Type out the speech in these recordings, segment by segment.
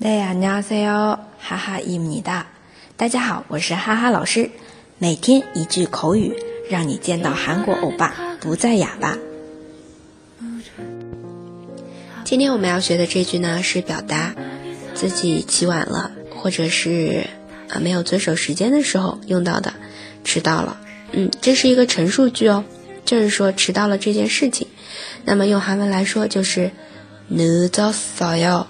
大家好，哈哈伊米哒。大家好，我是哈哈老师。每天一句口语，让你见到韩国欧巴不再哑巴。今天我们要学的这句呢，是表达自己起晚了，或者是啊没有遵守时间的时候用到的，迟到了。嗯，这是一个陈述句哦，就是说迟到了这件事情。那么用韩文来说就是늦었어 요。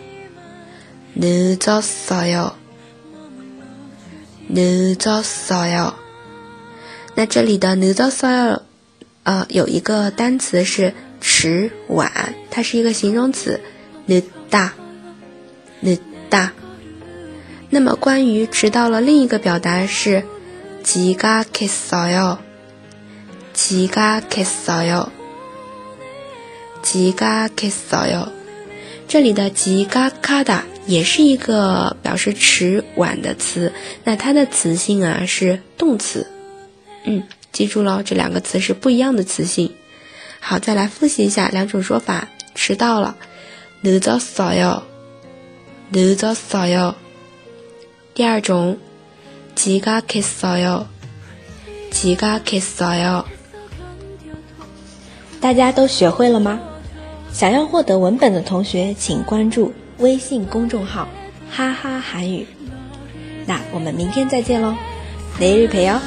늦었어 요， 늦었어 요。 那这里的늦었어 요， 呃，有一个单词是迟晚，它是一个形容词，늦 다， 늦 다。 那么关于迟到了，另一个表达是지각했어 요， 지각했어 요， 지각했어 요。 这里的지각하다 也是一个表示迟晚的词，那它的词性啊是动词，嗯，记住喽，这两个词是不一样的词性。好，再来复习一下两种说法：迟到了，늦었어 요， 늦었어 요。 第二种，지각했어 요， 지각했어 요。 大家都学会了吗？想要获得文本的同学，请关注。 微信公众号“哈哈韩语”，那我们明天再见喽，每日陪哦。